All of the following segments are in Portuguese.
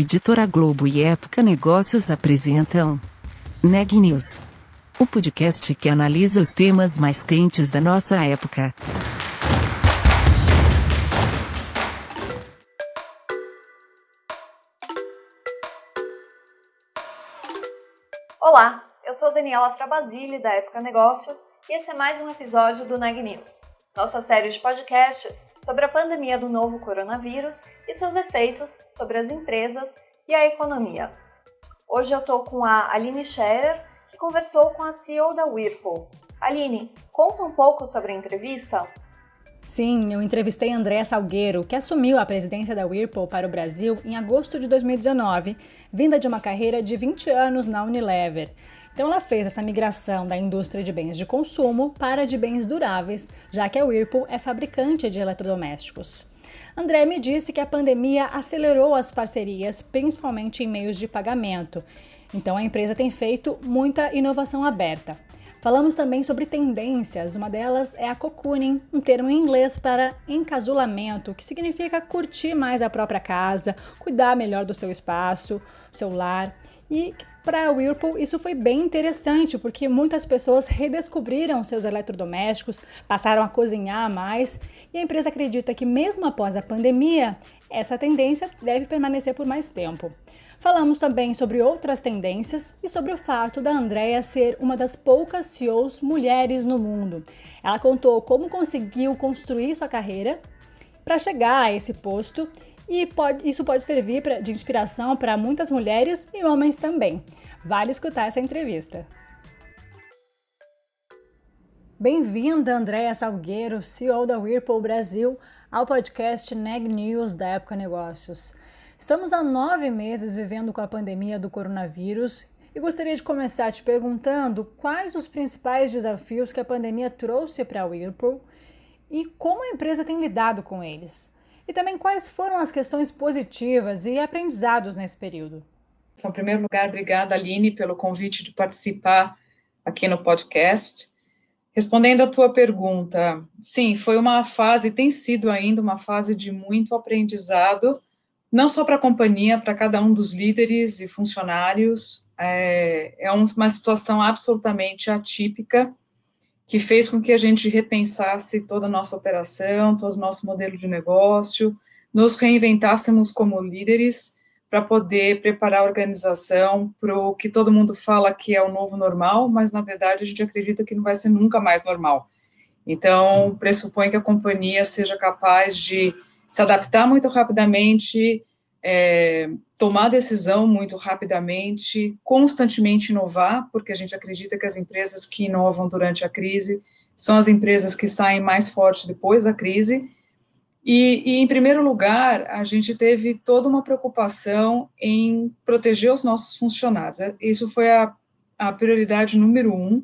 Editora Globo e Época Negócios apresentam Neg News, o podcast que analisa os temas mais quentes da nossa época. Olá, eu sou Daniela Frabasile da Época Negócios e esse é mais um episódio do Neg News, nossa série de podcasts sobre a pandemia do novo coronavírus e seus efeitos sobre as empresas e a economia. Hoje eu estou com a Aline Scherer, que conversou com a CEO da Whirlpool. Aline, conta um pouco sobre a entrevista. Sim, eu entrevistei André Salgueiro, que assumiu a presidência da Whirlpool para o Brasil em agosto de 2019, vinda de uma carreira de 20 anos na Unilever. Então ela fez essa migração da indústria de bens de consumo para de bens duráveis, já que a Whirlpool é fabricante de eletrodomésticos. André me disse que a pandemia acelerou as parcerias, principalmente em meios de pagamento. Então a empresa tem feito muita inovação aberta. Falamos também sobre tendências, uma delas é a cocooning, um termo em inglês para encasulamento, que significa curtir mais a própria casa, cuidar melhor do seu espaço, seu lar. E para a Whirlpool isso foi bem interessante, porque muitas pessoas redescobriram seus eletrodomésticos, passaram a cozinhar mais, e a empresa acredita que mesmo após a pandemia, essa tendência deve permanecer por mais tempo. Falamos também sobre outras tendências e sobre o fato da Andrea ser uma das poucas CEOs mulheres no mundo. Ela contou como conseguiu construir sua carreira para chegar a esse posto e pode, isso pode servir pra, de inspiração para muitas mulheres e homens também. Vale escutar essa entrevista. Bem-vinda, Andréa Salgueiro, CEO da Whirlpool Brasil, ao podcast Neg News da Época Negócios. Estamos há nove meses vivendo com a pandemia do coronavírus e gostaria de começar te perguntando quais os principais desafios que a pandemia trouxe para a Whirlpool e como a empresa tem lidado com eles. E também quais foram as questões positivas e aprendizados nesse período. Então, em primeiro lugar, obrigada, Aline, pelo convite de participar aqui no podcast. Respondendo à tua pergunta, sim, foi uma fase, tem sido ainda uma fase de muito aprendizado não só para a companhia, para cada um dos líderes e funcionários. É, é uma situação absolutamente atípica que fez com que a gente repensasse toda a nossa operação, todo o nosso modelo de negócio, nos reinventássemos como líderes para poder preparar a organização para o que todo mundo fala que é o novo normal, mas na verdade a gente acredita que não vai ser nunca mais normal. Então, pressupõe que a companhia seja capaz de se adaptar muito rapidamente, é, tomar decisão muito rapidamente, constantemente inovar, porque a gente acredita que as empresas que inovam durante a crise são as empresas que saem mais fortes depois da crise. E, e, em primeiro lugar, a gente teve toda uma preocupação em proteger os nossos funcionários. Isso foi a, a prioridade número um,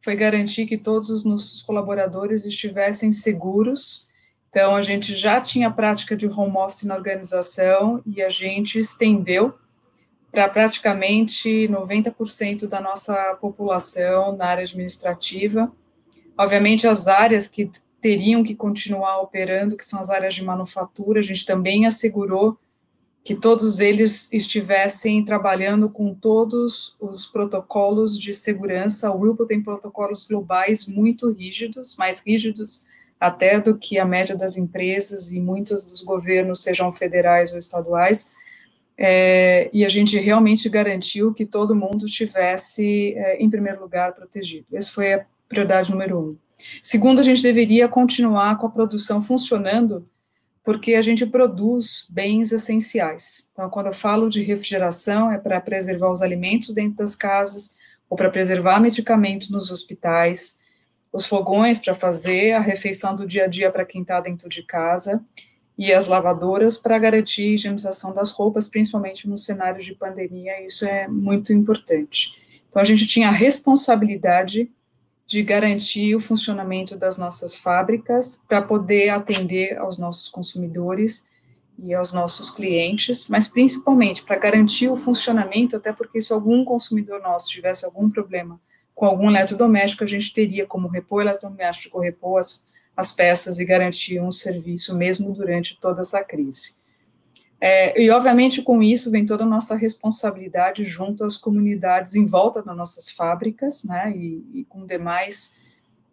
foi garantir que todos os nossos colaboradores estivessem seguros então, a gente já tinha prática de home office na organização e a gente estendeu para praticamente 90% da nossa população na área administrativa. Obviamente, as áreas que teriam que continuar operando, que são as áreas de manufatura, a gente também assegurou que todos eles estivessem trabalhando com todos os protocolos de segurança. O Whirlpool tem protocolos globais muito rígidos, mais rígidos até do que a média das empresas e muitos dos governos, sejam federais ou estaduais, é, e a gente realmente garantiu que todo mundo estivesse, é, em primeiro lugar, protegido. Essa foi a prioridade número um. Segundo, a gente deveria continuar com a produção funcionando, porque a gente produz bens essenciais. Então, quando eu falo de refrigeração, é para preservar os alimentos dentro das casas, ou para preservar medicamentos nos hospitais, os fogões para fazer a refeição do dia a dia para quem está dentro de casa e as lavadoras para garantir a higienização das roupas, principalmente no cenário de pandemia, isso é muito importante. Então, a gente tinha a responsabilidade de garantir o funcionamento das nossas fábricas para poder atender aos nossos consumidores e aos nossos clientes, mas principalmente para garantir o funcionamento, até porque se algum consumidor nosso tivesse algum problema com algum eletrodoméstico, a gente teria como repor eletrodoméstico, repor as, as peças e garantir um serviço mesmo durante toda essa crise. É, e, obviamente, com isso vem toda a nossa responsabilidade junto às comunidades em volta das nossas fábricas, né, e, e com demais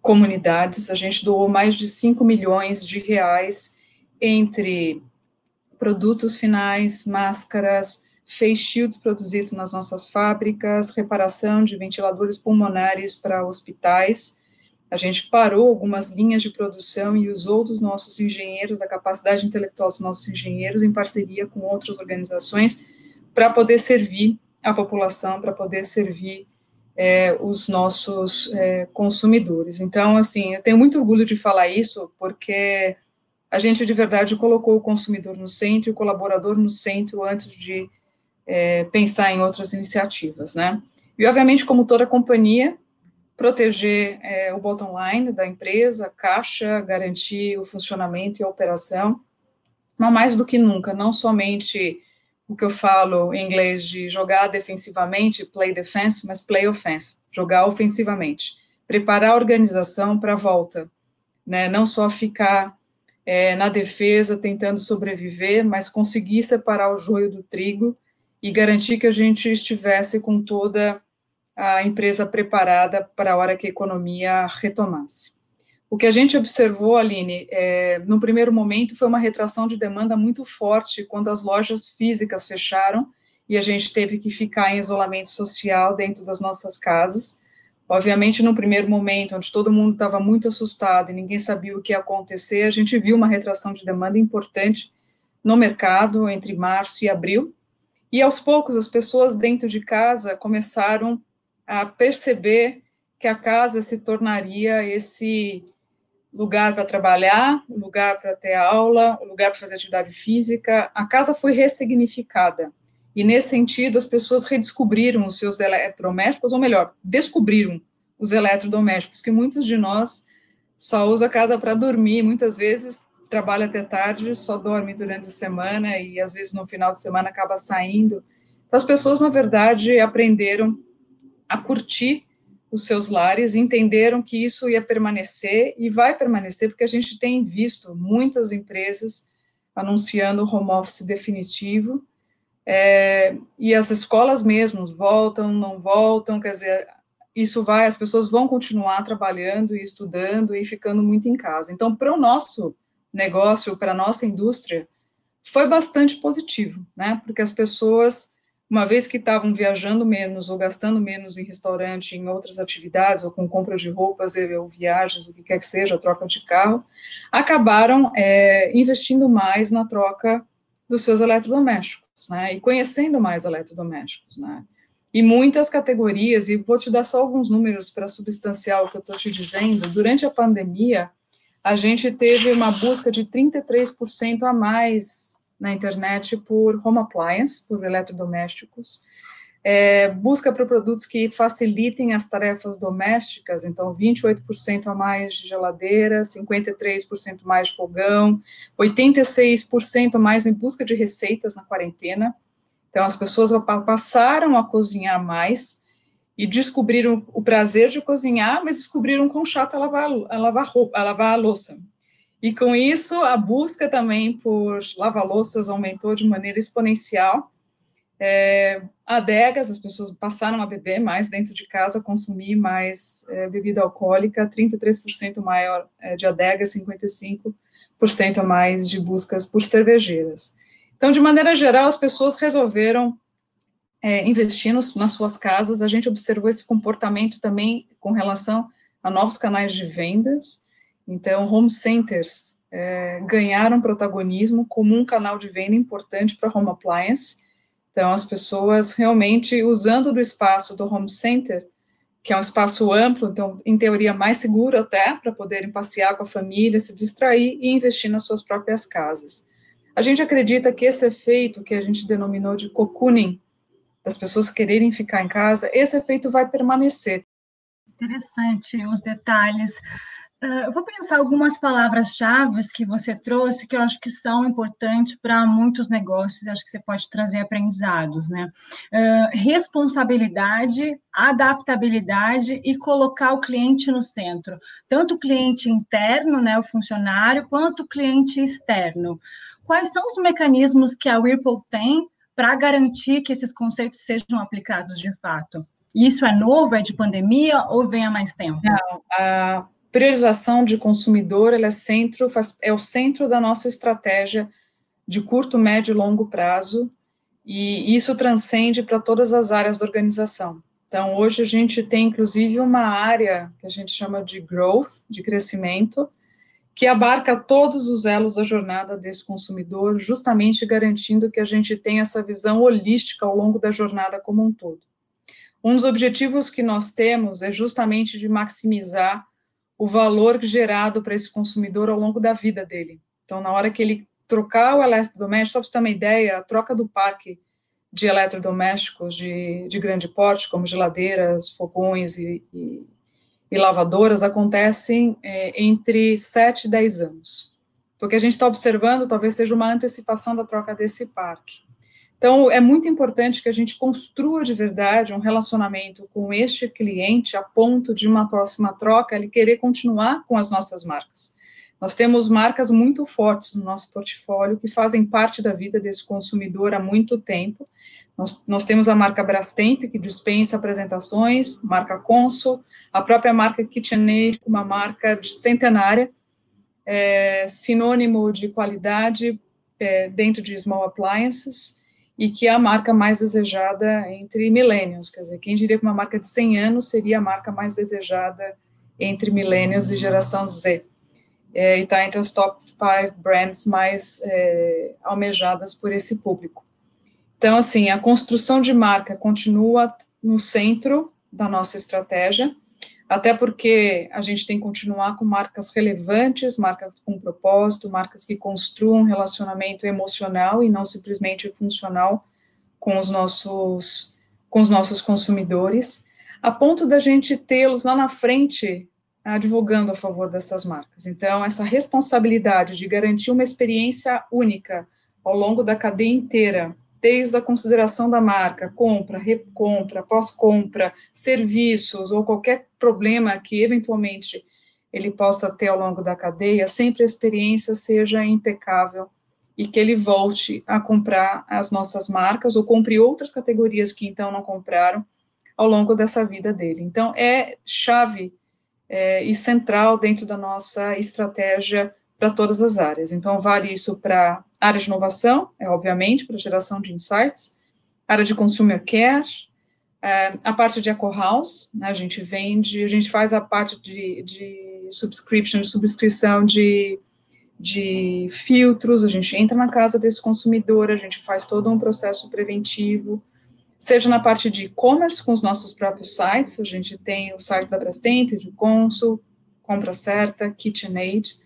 comunidades. A gente doou mais de 5 milhões de reais entre produtos finais, máscaras, face shields produzidos nas nossas fábricas, reparação de ventiladores pulmonares para hospitais. A gente parou algumas linhas de produção e usou dos nossos engenheiros, da capacidade intelectual dos nossos engenheiros, em parceria com outras organizações, para poder servir a população, para poder servir é, os nossos é, consumidores. Então, assim, eu tenho muito orgulho de falar isso, porque a gente de verdade colocou o consumidor no centro o colaborador no centro antes de é, pensar em outras iniciativas, né? E, obviamente, como toda companhia, proteger é, o bottom line da empresa, caixa, garantir o funcionamento e a operação, mas mais do que nunca, não somente o que eu falo em inglês de jogar defensivamente, play defense, mas play offense, jogar ofensivamente, preparar a organização para a volta, né? Não só ficar é, na defesa tentando sobreviver, mas conseguir separar o joio do trigo e garantir que a gente estivesse com toda a empresa preparada para a hora que a economia retomasse. O que a gente observou, Aline, é, no primeiro momento foi uma retração de demanda muito forte quando as lojas físicas fecharam e a gente teve que ficar em isolamento social dentro das nossas casas. Obviamente, no primeiro momento, onde todo mundo estava muito assustado e ninguém sabia o que ia acontecer, a gente viu uma retração de demanda importante no mercado entre março e abril. E aos poucos, as pessoas dentro de casa começaram a perceber que a casa se tornaria esse lugar para trabalhar, lugar para ter aula, lugar para fazer atividade física. A casa foi ressignificada. E nesse sentido, as pessoas redescobriram os seus eletrodomésticos, ou melhor, descobriram os eletrodomésticos, que muitos de nós só usam a casa para dormir, muitas vezes trabalha até tarde, só dorme durante a semana e às vezes no final de semana acaba saindo. Então, as pessoas, na verdade, aprenderam a curtir os seus lares, entenderam que isso ia permanecer e vai permanecer, porque a gente tem visto muitas empresas anunciando o home office definitivo, é, e as escolas mesmo voltam, não voltam, quer dizer, isso vai, as pessoas vão continuar trabalhando e estudando e ficando muito em casa. Então, para o nosso negócio, para a nossa indústria, foi bastante positivo, né? Porque as pessoas uma vez que estavam viajando menos ou gastando menos em restaurante, em outras atividades, ou com compra de roupas, ou viagens, o que quer que seja, troca de carro, acabaram é, investindo mais na troca dos seus eletrodomésticos, né, e conhecendo mais eletrodomésticos, né, e muitas categorias, e vou te dar só alguns números para substanciar o que eu estou te dizendo, durante a pandemia, a gente teve uma busca de 33% a mais na internet por home appliance, por eletrodomésticos, é, busca por produtos que facilitem as tarefas domésticas, então 28% a mais de geladeira, 53% mais de fogão, 86% mais em busca de receitas na quarentena. Então as pessoas passaram a cozinhar mais e descobriram o prazer de cozinhar, mas descobriram quão chato lavar, a lavar, roupa, a lavar a louça. E com isso, a busca também por lava-louças aumentou de maneira exponencial. É, adegas, as pessoas passaram a beber mais dentro de casa, consumir mais é, bebida alcoólica, 33% maior é, de adegas, 55% a mais de buscas por cervejeiras. Então, de maneira geral, as pessoas resolveram é, investir nos, nas suas casas. A gente observou esse comportamento também com relação a novos canais de vendas. Então, home centers é, ganharam protagonismo como um canal de venda importante para home appliance. Então, as pessoas realmente usando do espaço do home center, que é um espaço amplo, então, em teoria, mais seguro até, para poderem passear com a família, se distrair e investir nas suas próprias casas. A gente acredita que esse efeito que a gente denominou de cocooning, das pessoas quererem ficar em casa, esse efeito vai permanecer. Interessante os detalhes Uh, eu vou pensar algumas palavras-chave que você trouxe que eu acho que são importantes para muitos negócios, acho que você pode trazer aprendizados, né? Uh, responsabilidade, adaptabilidade e colocar o cliente no centro, tanto o cliente interno, né, o funcionário, quanto o cliente externo. quais são os mecanismos que a Whirlpool tem para garantir que esses conceitos sejam aplicados de fato? Isso é novo, é de pandemia ou vem há mais tempo? Não, a priorização de consumidor é, centro, faz, é o centro da nossa estratégia de curto, médio e longo prazo, e isso transcende para todas as áreas da organização. Então, hoje a gente tem, inclusive, uma área que a gente chama de growth, de crescimento, que abarca todos os elos da jornada desse consumidor, justamente garantindo que a gente tenha essa visão holística ao longo da jornada como um todo. Um dos objetivos que nós temos é justamente de maximizar o valor gerado para esse consumidor ao longo da vida dele. Então, na hora que ele trocar o eletrodoméstico, só para você ter uma ideia, a troca do parque de eletrodomésticos de, de grande porte, como geladeiras, fogões e, e, e lavadoras, acontecem é, entre 7 e 10 anos. Então, o que a gente está observando talvez seja uma antecipação da troca desse parque. Então, é muito importante que a gente construa de verdade um relacionamento com este cliente a ponto de uma próxima troca ele querer continuar com as nossas marcas. Nós temos marcas muito fortes no nosso portfólio que fazem parte da vida desse consumidor há muito tempo. Nós, nós temos a marca Brastemp, que dispensa apresentações, marca Consul, a própria marca KitchenAid, uma marca centenária, é, sinônimo de qualidade é, dentro de small appliances, e que é a marca mais desejada entre millennials, quer dizer, quem diria que uma marca de 100 anos seria a marca mais desejada entre millennials e geração Z. É, e está entre as top 5 brands mais é, almejadas por esse público. Então, assim, a construção de marca continua no centro da nossa estratégia, até porque a gente tem que continuar com marcas relevantes, marcas com propósito, marcas que construam um relacionamento emocional e não simplesmente funcional com os nossos, com os nossos consumidores, a ponto da gente tê-los lá na frente advogando a favor dessas marcas. Então, essa responsabilidade de garantir uma experiência única ao longo da cadeia inteira desde a consideração da marca, compra, recompra, pós-compra, serviços ou qualquer problema que eventualmente ele possa ter ao longo da cadeia, sempre a experiência seja impecável e que ele volte a comprar as nossas marcas ou compre outras categorias que então não compraram ao longo dessa vida dele. Então, é chave é, e central dentro da nossa estratégia para todas as áreas. Então, vale isso para área de inovação, é obviamente, para geração de insights, área de consumer care, é, a parte de eco-house, né, a gente vende, a gente faz a parte de, de subscription, subscrição de, de filtros, a gente entra na casa desse consumidor, a gente faz todo um processo preventivo, seja na parte de e-commerce com os nossos próprios sites, a gente tem o site da Brastemp, de Consul, Compra Certa, KitchenAid,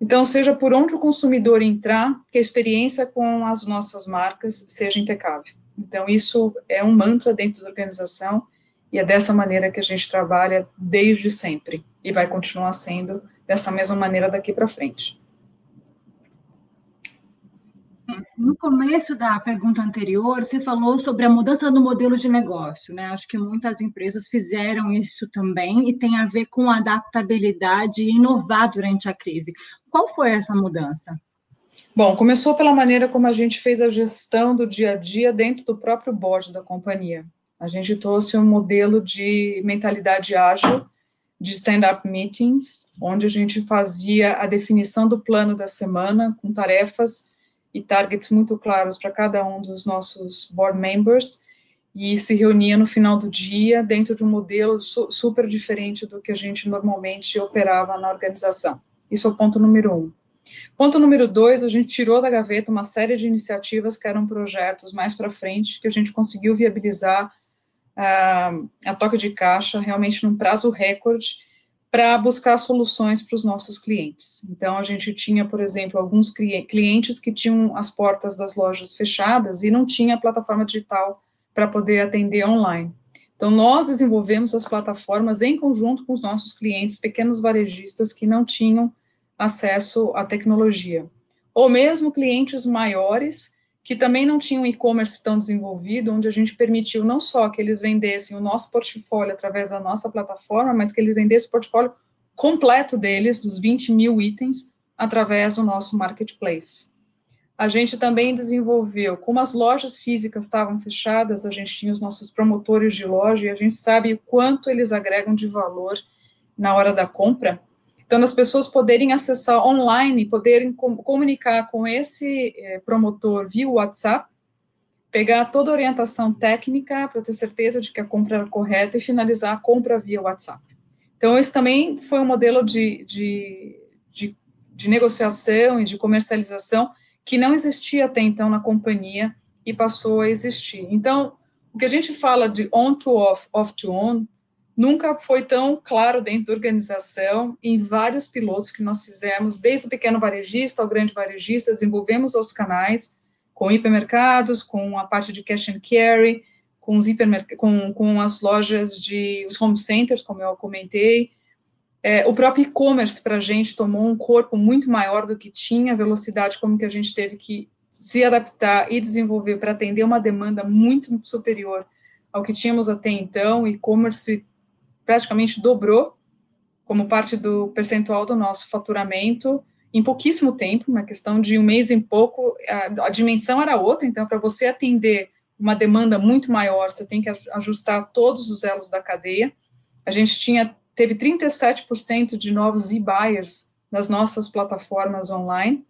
então, seja por onde o consumidor entrar, que a experiência com as nossas marcas seja impecável. Então, isso é um mantra dentro da organização e é dessa maneira que a gente trabalha desde sempre e vai continuar sendo dessa mesma maneira daqui para frente. No começo da pergunta anterior, você falou sobre a mudança do modelo de negócio, né? Acho que muitas empresas fizeram isso também e tem a ver com adaptabilidade e inovar durante a crise. Qual foi essa mudança? Bom, começou pela maneira como a gente fez a gestão do dia a dia dentro do próprio board da companhia. A gente trouxe um modelo de mentalidade ágil, de stand-up meetings, onde a gente fazia a definição do plano da semana com tarefas e targets muito claros para cada um dos nossos board members e se reunia no final do dia dentro de um modelo su super diferente do que a gente normalmente operava na organização. Isso é o ponto número um. Ponto número dois, a gente tirou da gaveta uma série de iniciativas que eram projetos mais para frente, que a gente conseguiu viabilizar uh, a toca de caixa realmente num prazo recorde para buscar soluções para os nossos clientes. Então, a gente tinha, por exemplo, alguns clientes que tinham as portas das lojas fechadas e não tinha plataforma digital para poder atender online. Então, nós desenvolvemos as plataformas em conjunto com os nossos clientes, pequenos varejistas que não tinham acesso à tecnologia. Ou mesmo clientes maiores que também não tinham e-commerce tão desenvolvido, onde a gente permitiu não só que eles vendessem o nosso portfólio através da nossa plataforma, mas que eles vendessem o portfólio completo deles, dos 20 mil itens, através do nosso marketplace. a gente também desenvolveu, como as lojas físicas estavam fechadas, a gente tinha os nossos promotores de loja e a gente sabe o quanto eles agregam de valor na hora da compra. Então, as pessoas poderem acessar online, poderem com, comunicar com esse é, promotor via WhatsApp, pegar toda a orientação técnica para ter certeza de que a compra era correta e finalizar a compra via WhatsApp. Então, esse também foi um modelo de, de, de, de negociação e de comercialização que não existia até então na companhia e passou a existir. Então, o que a gente fala de on to off, off to on, nunca foi tão claro dentro da organização, em vários pilotos que nós fizemos, desde o pequeno varejista ao grande varejista, desenvolvemos os canais com hipermercados, com a parte de cash and carry, com, os com, com as lojas de, os home centers, como eu comentei, é, o próprio e-commerce para a gente tomou um corpo muito maior do que tinha, a velocidade como que a gente teve que se adaptar e desenvolver para atender uma demanda muito superior ao que tínhamos até então. E-commerce praticamente dobrou como parte do percentual do nosso faturamento em pouquíssimo tempo, uma questão de um mês em pouco, a, a dimensão era outra, então para você atender uma demanda muito maior, você tem que ajustar todos os elos da cadeia. A gente tinha teve 37% de novos e-buyers nas nossas plataformas online.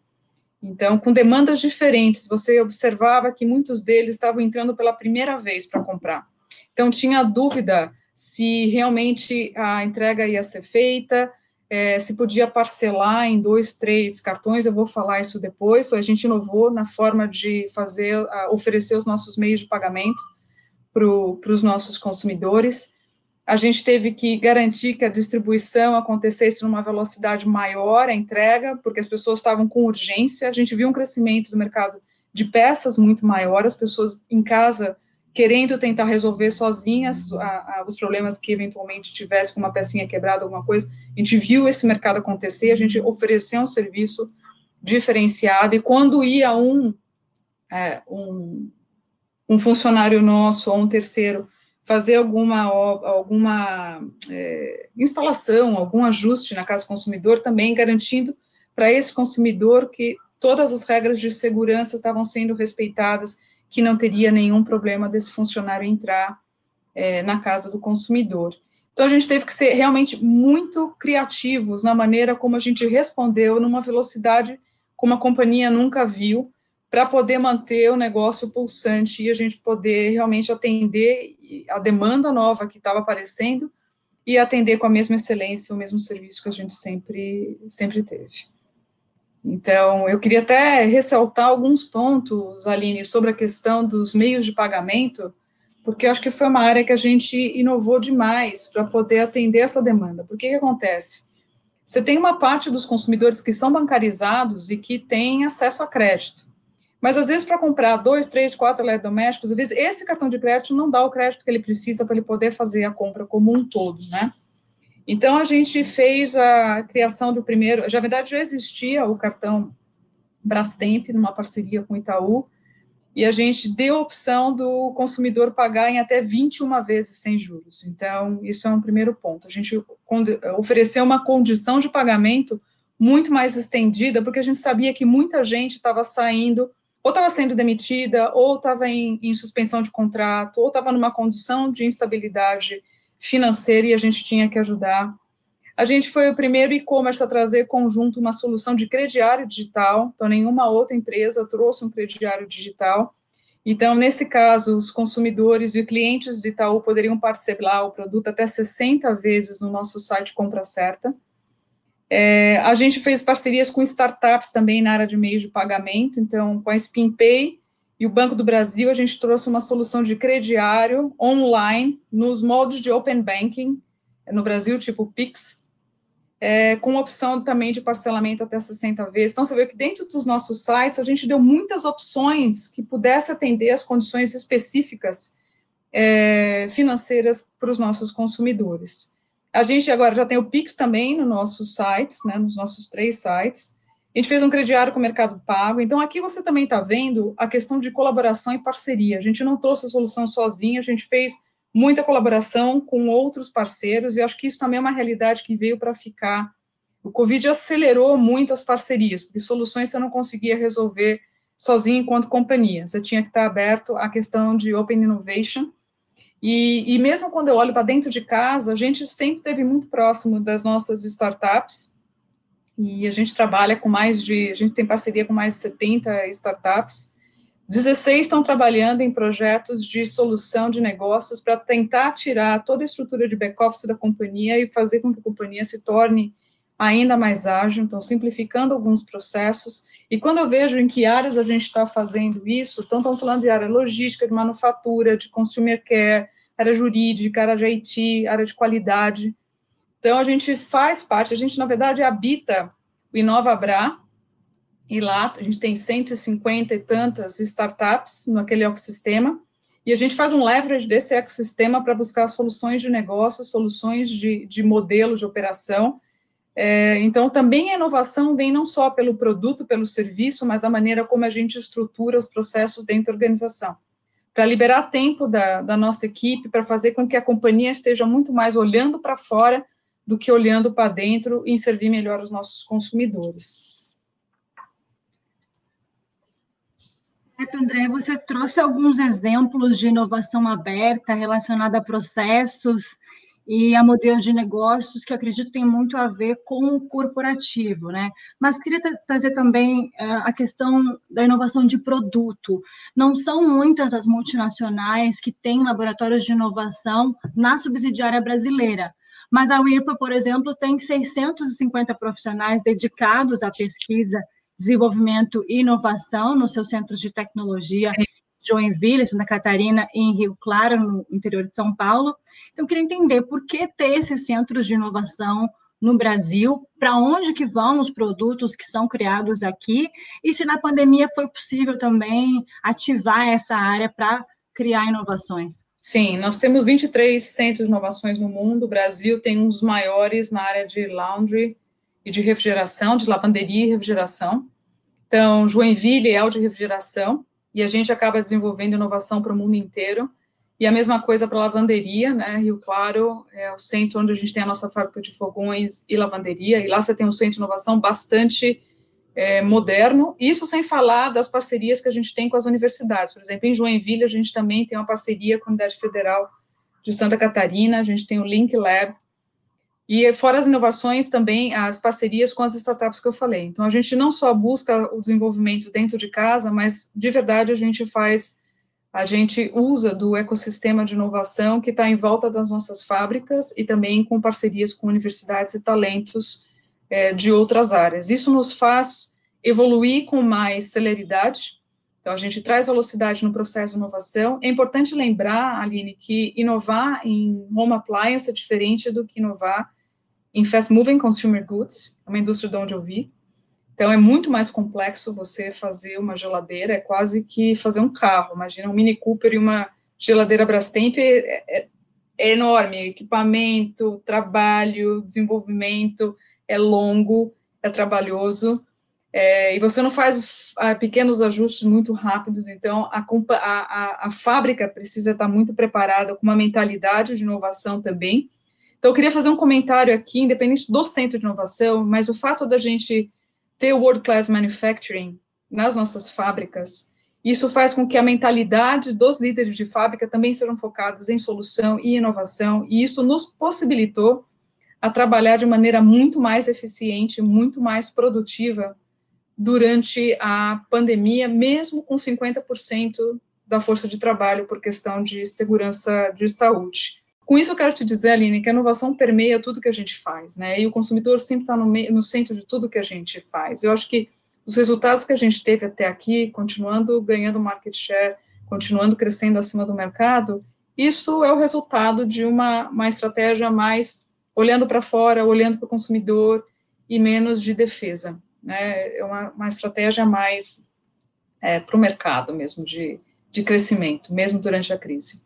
Então, com demandas diferentes, você observava que muitos deles estavam entrando pela primeira vez para comprar. Então, tinha dúvida se realmente a entrega ia ser feita, é, se podia parcelar em dois, três cartões, eu vou falar isso depois. A gente inovou na forma de fazer, oferecer os nossos meios de pagamento para os nossos consumidores a gente teve que garantir que a distribuição acontecesse numa velocidade maior, a entrega, porque as pessoas estavam com urgência. A gente viu um crescimento do mercado de peças muito maior, as pessoas em casa querendo tentar resolver sozinhas a, a, os problemas que eventualmente tivesse com uma pecinha quebrada, alguma coisa. A gente viu esse mercado acontecer, a gente ofereceu um serviço diferenciado, e quando ia um, é, um, um funcionário nosso ou um terceiro fazer alguma, alguma é, instalação, algum ajuste na casa do consumidor, também garantindo para esse consumidor que todas as regras de segurança estavam sendo respeitadas, que não teria nenhum problema desse funcionário entrar é, na casa do consumidor. Então, a gente teve que ser realmente muito criativos na maneira como a gente respondeu, numa velocidade como a companhia nunca viu, para poder manter o negócio pulsante e a gente poder realmente atender a demanda nova que estava aparecendo e atender com a mesma excelência o mesmo serviço que a gente sempre, sempre teve. Então, eu queria até ressaltar alguns pontos, Aline, sobre a questão dos meios de pagamento, porque eu acho que foi uma área que a gente inovou demais para poder atender essa demanda. Por que que acontece? Você tem uma parte dos consumidores que são bancarizados e que têm acesso a crédito. Mas às vezes, para comprar dois, três, quatro eletrodomésticos, às vezes esse cartão de crédito não dá o crédito que ele precisa para ele poder fazer a compra como um todo, né? Então a gente fez a criação do primeiro, já na verdade já existia o cartão Brastemp numa parceria com o Itaú, e a gente deu a opção do consumidor pagar em até 21 vezes sem juros. Então, isso é um primeiro ponto. A gente ofereceu uma condição de pagamento muito mais estendida, porque a gente sabia que muita gente estava saindo ou estava sendo demitida, ou estava em, em, suspensão de contrato, ou estava numa condição de instabilidade financeira e a gente tinha que ajudar. A gente foi o primeiro e-commerce a trazer conjunto uma solução de crediário digital, então nenhuma outra empresa trouxe um crediário digital. Então, nesse caso, os consumidores e clientes de Itaú poderiam parcelar o produto até 60 vezes no nosso site Compra Certa. É, a gente fez parcerias com startups também na área de meios de pagamento, então, com a SpinPay e o Banco do Brasil, a gente trouxe uma solução de crediário online nos moldes de Open Banking no Brasil, tipo Pix, é, com opção também de parcelamento até 60 vezes. Então, você vê que dentro dos nossos sites, a gente deu muitas opções que pudesse atender as condições específicas é, financeiras para os nossos consumidores. A gente agora já tem o Pix também nos nossos sites, né, nos nossos três sites. A gente fez um crediário com o Mercado Pago. Então, aqui você também está vendo a questão de colaboração e parceria. A gente não trouxe a solução sozinha, a gente fez muita colaboração com outros parceiros, e acho que isso também é uma realidade que veio para ficar. O Covid acelerou muito as parcerias, porque soluções você não conseguia resolver sozinho enquanto companhia. Você tinha que estar aberto à questão de open innovation. E, e mesmo quando eu olho para dentro de casa, a gente sempre esteve muito próximo das nossas startups. E a gente trabalha com mais de, a gente tem parceria com mais de 70 startups. 16 estão trabalhando em projetos de solução de negócios para tentar tirar toda a estrutura de back-office da companhia e fazer com que a companhia se torne ainda mais ágil, então simplificando alguns processos. E quando eu vejo em que áreas a gente está fazendo isso, então estamos falando de área logística, de manufatura, de consumer care, área jurídica, área de IT, área de qualidade. Então a gente faz parte, a gente na verdade habita o InovaBra, e lá a gente tem 150 e tantas startups naquele ecossistema, e a gente faz um leverage desse ecossistema para buscar soluções de negócio, soluções de, de modelo de operação, é, então, também a inovação vem não só pelo produto, pelo serviço, mas da maneira como a gente estrutura os processos dentro da organização. Para liberar tempo da, da nossa equipe, para fazer com que a companhia esteja muito mais olhando para fora do que olhando para dentro e servir melhor os nossos consumidores. André, você trouxe alguns exemplos de inovação aberta relacionada a processos e a modelo de negócios que acredito tem muito a ver com o corporativo, né? Mas queria trazer também uh, a questão da inovação de produto. Não são muitas as multinacionais que têm laboratórios de inovação na subsidiária brasileira. Mas a WIRPA, por exemplo, tem 650 profissionais dedicados à pesquisa, desenvolvimento e inovação nos seus centros de tecnologia Sim. Joinville, Santa Catarina e em Rio Claro, no interior de São Paulo. Então, eu queria entender por que ter esses centros de inovação no Brasil, para onde que vão os produtos que são criados aqui, e se na pandemia foi possível também ativar essa área para criar inovações. Sim, nós temos 23 centros de inovações no mundo, o Brasil tem um dos maiores na área de laundry e de refrigeração, de lavanderia e refrigeração. Então, Joinville é o de refrigeração, e a gente acaba desenvolvendo inovação para o mundo inteiro. E a mesma coisa para lavanderia, né? Rio Claro é o centro onde a gente tem a nossa fábrica de fogões e lavanderia, e lá você tem um centro de inovação bastante é, moderno, isso sem falar das parcerias que a gente tem com as universidades. Por exemplo, em Joinville, a gente também tem uma parceria com a Universidade Federal de Santa Catarina, a gente tem o Link Lab, e fora as inovações, também as parcerias com as startups que eu falei. Então, a gente não só busca o desenvolvimento dentro de casa, mas de verdade a gente faz, a gente usa do ecossistema de inovação que está em volta das nossas fábricas e também com parcerias com universidades e talentos é, de outras áreas. Isso nos faz evoluir com mais celeridade. Então, a gente traz velocidade no processo de inovação. É importante lembrar, Aline, que inovar em home appliance é diferente do que inovar em fast moving consumer goods, é uma indústria de onde eu vi. Então é muito mais complexo você fazer uma geladeira, é quase que fazer um carro. Imagina um Mini Cooper e uma geladeira Brastemp é, é, é enorme, equipamento, trabalho, desenvolvimento é longo, é trabalhoso. É, e você não faz a, pequenos ajustes muito rápidos, então a, a, a, fábrica precisa estar muito preparada com uma mentalidade de inovação também, então, eu queria fazer um comentário aqui, independente do centro de inovação, mas o fato da gente ter World Class Manufacturing nas nossas fábricas, isso faz com que a mentalidade dos líderes de fábrica também sejam focados em solução e inovação, e isso nos possibilitou a trabalhar de maneira muito mais eficiente, muito mais produtiva durante a pandemia, mesmo com 50% da força de trabalho por questão de segurança de saúde. Com isso, eu quero te dizer, Aline, que a inovação permeia tudo que a gente faz, né? E o consumidor sempre está no, no centro de tudo que a gente faz. Eu acho que os resultados que a gente teve até aqui, continuando ganhando market share, continuando crescendo acima do mercado, isso é o resultado de uma, uma estratégia mais olhando para fora, olhando para o consumidor e menos de defesa. Né? É uma, uma estratégia mais é, para o mercado mesmo, de, de crescimento, mesmo durante a crise.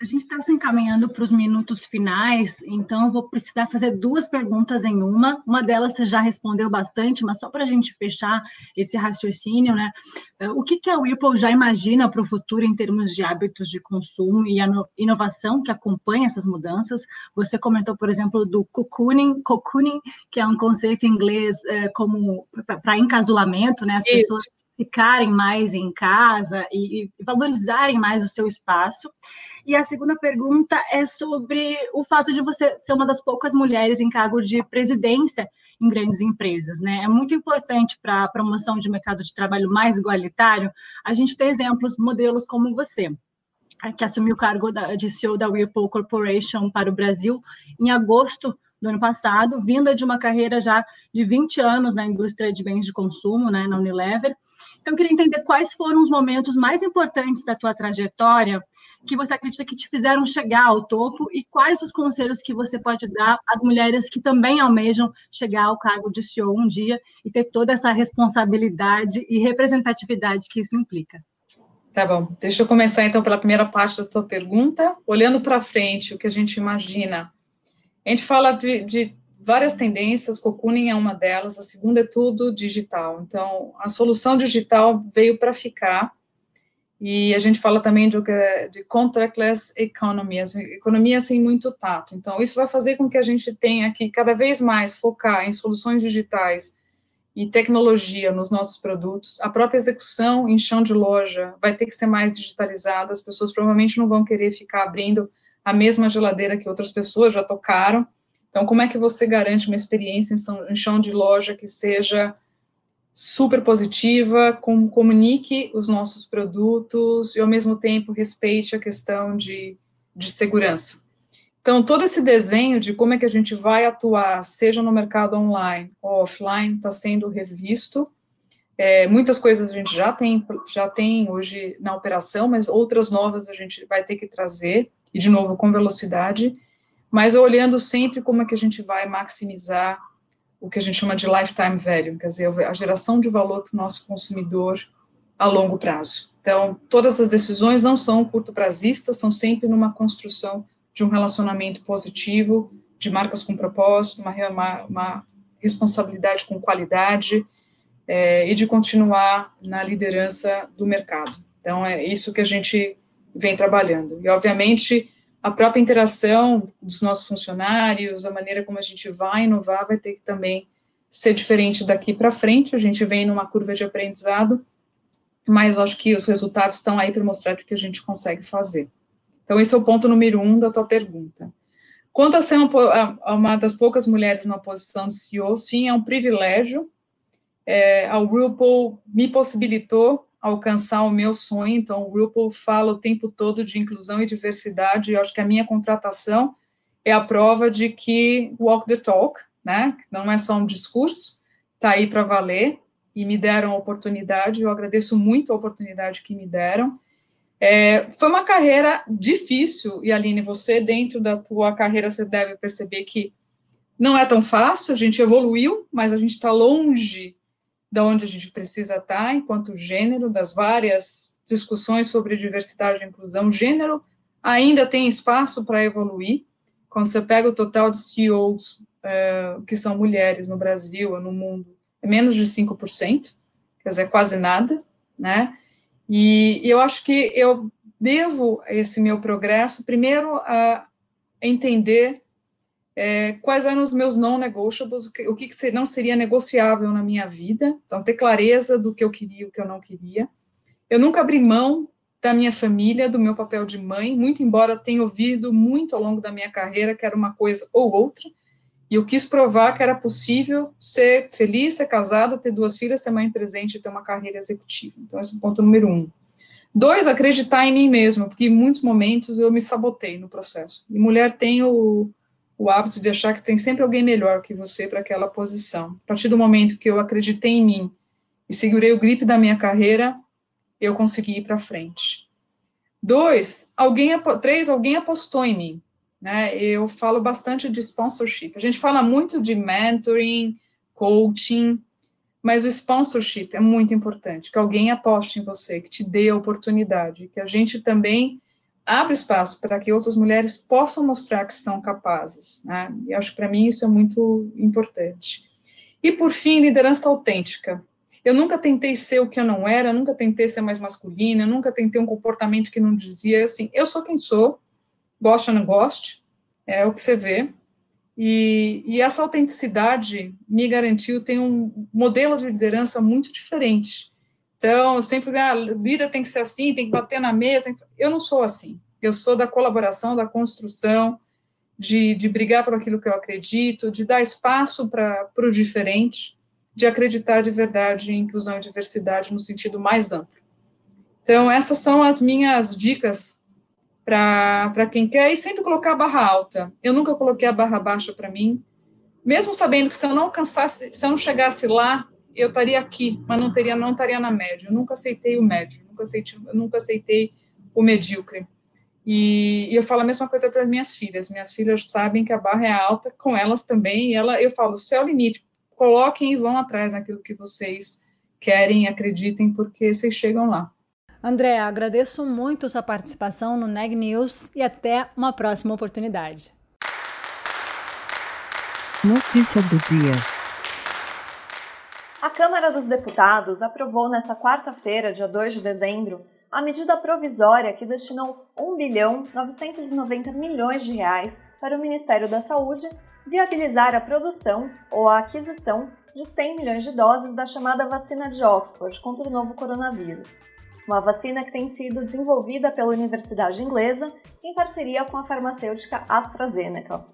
A gente está se encaminhando para os minutos finais, então vou precisar fazer duas perguntas em uma. Uma delas você já respondeu bastante, mas só para a gente fechar esse raciocínio, né? É, o que, que a Whirlpool já imagina para o futuro em termos de hábitos de consumo e a inovação que acompanha essas mudanças? Você comentou, por exemplo, do cocooning, cocooning que é um conceito em inglês é, como para encasulamento, né? As Isso. pessoas ficarem mais em casa e, e, valorizarem mais o seu espaço. E a segunda pergunta é sobre o fato de você ser uma das poucas mulheres em cargo de presidência em grandes empresas, né? É muito importante para a promoção de mercado de trabalho mais igualitário a gente ter exemplos, modelos como você que assumiu o cargo de CEO da Whirlpool Corporation para o Brasil em agosto do ano passado, vinda de uma carreira já de 20 anos na indústria de bens de consumo, né, na Unilever. Então, eu queria entender quais foram os momentos mais importantes da tua trajetória que você acredita que te fizeram chegar ao topo e quais os conselhos que você pode dar às mulheres que também almejam chegar ao cargo de CEO um dia e ter toda essa responsabilidade e representatividade que isso implica. Tá bom, deixa eu começar então pela primeira parte da tua pergunta. Olhando para frente, o que a gente imagina a gente fala de, de várias tendências, cocooning é uma delas, a segunda é tudo digital. Então, a solução digital veio para ficar, e a gente fala também de, de contactless economy, economia sem muito tato. Então, isso vai fazer com que a gente tenha que cada vez mais focar em soluções digitais e tecnologia nos nossos produtos. A própria execução em chão de loja vai ter que ser mais digitalizada, as pessoas provavelmente não vão querer ficar abrindo a mesma geladeira que outras pessoas já tocaram. Então, como é que você garante uma experiência em chão de loja que seja super positiva, com, comunique os nossos produtos e, ao mesmo tempo, respeite a questão de, de segurança? Então, todo esse desenho de como é que a gente vai atuar, seja no mercado online ou offline, está sendo revisto. É, muitas coisas a gente já tem, já tem hoje na operação, mas outras novas a gente vai ter que trazer e de novo com velocidade, mas olhando sempre como é que a gente vai maximizar o que a gente chama de lifetime value, quer dizer, a geração de valor para o nosso consumidor a longo prazo. Então, todas as decisões não são curto prazistas, são sempre numa construção de um relacionamento positivo, de marcas com propósito, uma, uma, uma responsabilidade com qualidade é, e de continuar na liderança do mercado. Então, é isso que a gente vem trabalhando. E, obviamente, a própria interação dos nossos funcionários, a maneira como a gente vai inovar, vai ter que também ser diferente daqui para frente. A gente vem numa curva de aprendizado, mas eu acho que os resultados estão aí para mostrar o que a gente consegue fazer. Então, esse é o ponto número um da tua pergunta. Quanto a ser uma, uma das poucas mulheres na posição de CEO, sim, é um privilégio. É, a Whirlpool me possibilitou alcançar o meu sonho. Então, o grupo fala o tempo todo de inclusão e diversidade. Eu acho que a minha contratação é a prova de que walk the talk, né? Não é só um discurso, está aí para valer. E me deram a oportunidade. Eu agradeço muito a oportunidade que me deram. É, foi uma carreira difícil, e Aline, você, dentro da tua carreira, você deve perceber que não é tão fácil, a gente evoluiu, mas a gente está longe da onde a gente precisa estar enquanto gênero, das várias discussões sobre diversidade e inclusão. Gênero ainda tem espaço para evoluir. Quando você pega o total de CEOs uh, que são mulheres no Brasil ou no mundo, é menos de 5%, quer dizer, quase nada, né? E, e eu acho que eu devo esse meu progresso, primeiro, a entender é, quais eram os meus non-negotiables, o que, o que não seria negociável na minha vida, então ter clareza do que eu queria e o que eu não queria. Eu nunca abri mão da minha família, do meu papel de mãe, muito embora tenha ouvido muito ao longo da minha carreira que era uma coisa ou outra, e eu quis provar que era possível ser feliz, ser casada, ter duas filhas, ser mãe presente e ter uma carreira executiva. Então, esse é o ponto número um. Dois, acreditar em mim mesma, porque em muitos momentos eu me sabotei no processo. E mulher tem o, o hábito de achar que tem sempre alguém melhor que você para aquela posição. A partir do momento que eu acreditei em mim e segurei o grip da minha carreira, eu consegui ir para frente. Dois, alguém, três, alguém apostou em mim. Né? Eu falo bastante de sponsorship. A gente fala muito de mentoring, coaching, mas o sponsorship é muito importante, que alguém aposte em você, que te dê a oportunidade, que a gente também abre espaço para que outras mulheres possam mostrar que são capazes, né? E acho que para mim isso é muito importante. E por fim, liderança autêntica. Eu nunca tentei ser o que eu não era, nunca tentei ser mais masculina, nunca tentei um comportamento que não dizia assim, eu sou quem sou, goste ou não goste, é o que você vê. E, e essa autenticidade me garantiu ter um modelo de liderança muito diferente. Então, sempre, ah, líder tem que ser assim, tem que bater na mesa. Eu não sou assim. Eu sou da colaboração, da construção, de, de brigar por aquilo que eu acredito, de dar espaço para o diferente, de acreditar de verdade em inclusão e diversidade no sentido mais amplo. Então, essas são as minhas dicas para quem quer, e sempre colocar a barra alta. Eu nunca coloquei a barra baixa para mim, mesmo sabendo que se eu não alcançasse, se eu não chegasse lá, eu estaria aqui, mas não teria, não estaria na média. Eu nunca aceitei o médio, nunca aceitei, nunca aceitei o medíocre. E, e eu falo a mesma coisa para as minhas filhas. Minhas filhas sabem que a barra é alta, com elas também. E ela, eu falo, céu é limite. Coloquem e vão atrás naquilo que vocês querem e acreditem, porque vocês chegam lá. André, agradeço muito sua participação no Neg News e até uma próxima oportunidade. Notícias do dia. A Câmara dos Deputados aprovou nesta quarta-feira, dia 2 de dezembro, a medida provisória que destinou 1 bilhão 990 milhões de reais para o Ministério da Saúde viabilizar a produção ou a aquisição de 100 milhões de doses da chamada vacina de Oxford contra o novo coronavírus uma vacina que tem sido desenvolvida pela Universidade Inglesa em parceria com a farmacêutica AstraZeneca.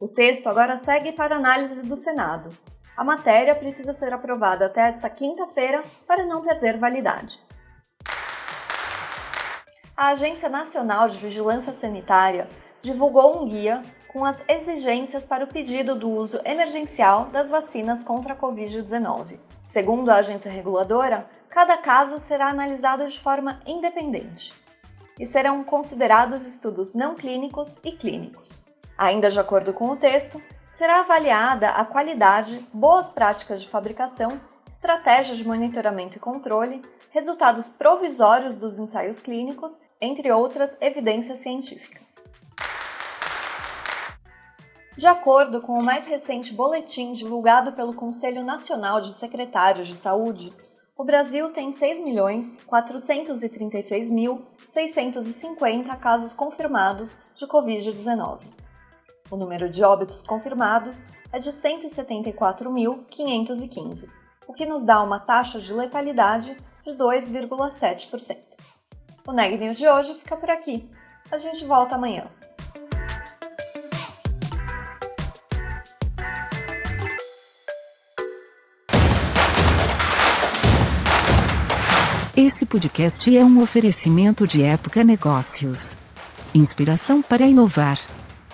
O texto agora segue para análise do Senado. A matéria precisa ser aprovada até esta quinta-feira para não perder validade. A Agência Nacional de Vigilância Sanitária divulgou um guia com as exigências para o pedido do uso emergencial das vacinas contra a Covid-19. Segundo a agência reguladora, cada caso será analisado de forma independente e serão considerados estudos não clínicos e clínicos. Ainda de acordo com o texto, será avaliada a qualidade, boas práticas de fabricação, estratégias de monitoramento e controle, resultados provisórios dos ensaios clínicos, entre outras evidências científicas. De acordo com o mais recente boletim divulgado pelo Conselho Nacional de Secretários de Saúde, o Brasil tem 6.436.650 casos confirmados de Covid-19. O número de óbitos confirmados é de 174.515, o que nos dá uma taxa de letalidade de 2,7%. O Neg News de hoje fica por aqui. A gente volta amanhã. Esse podcast é um oferecimento de Época Negócios. Inspiração para inovar.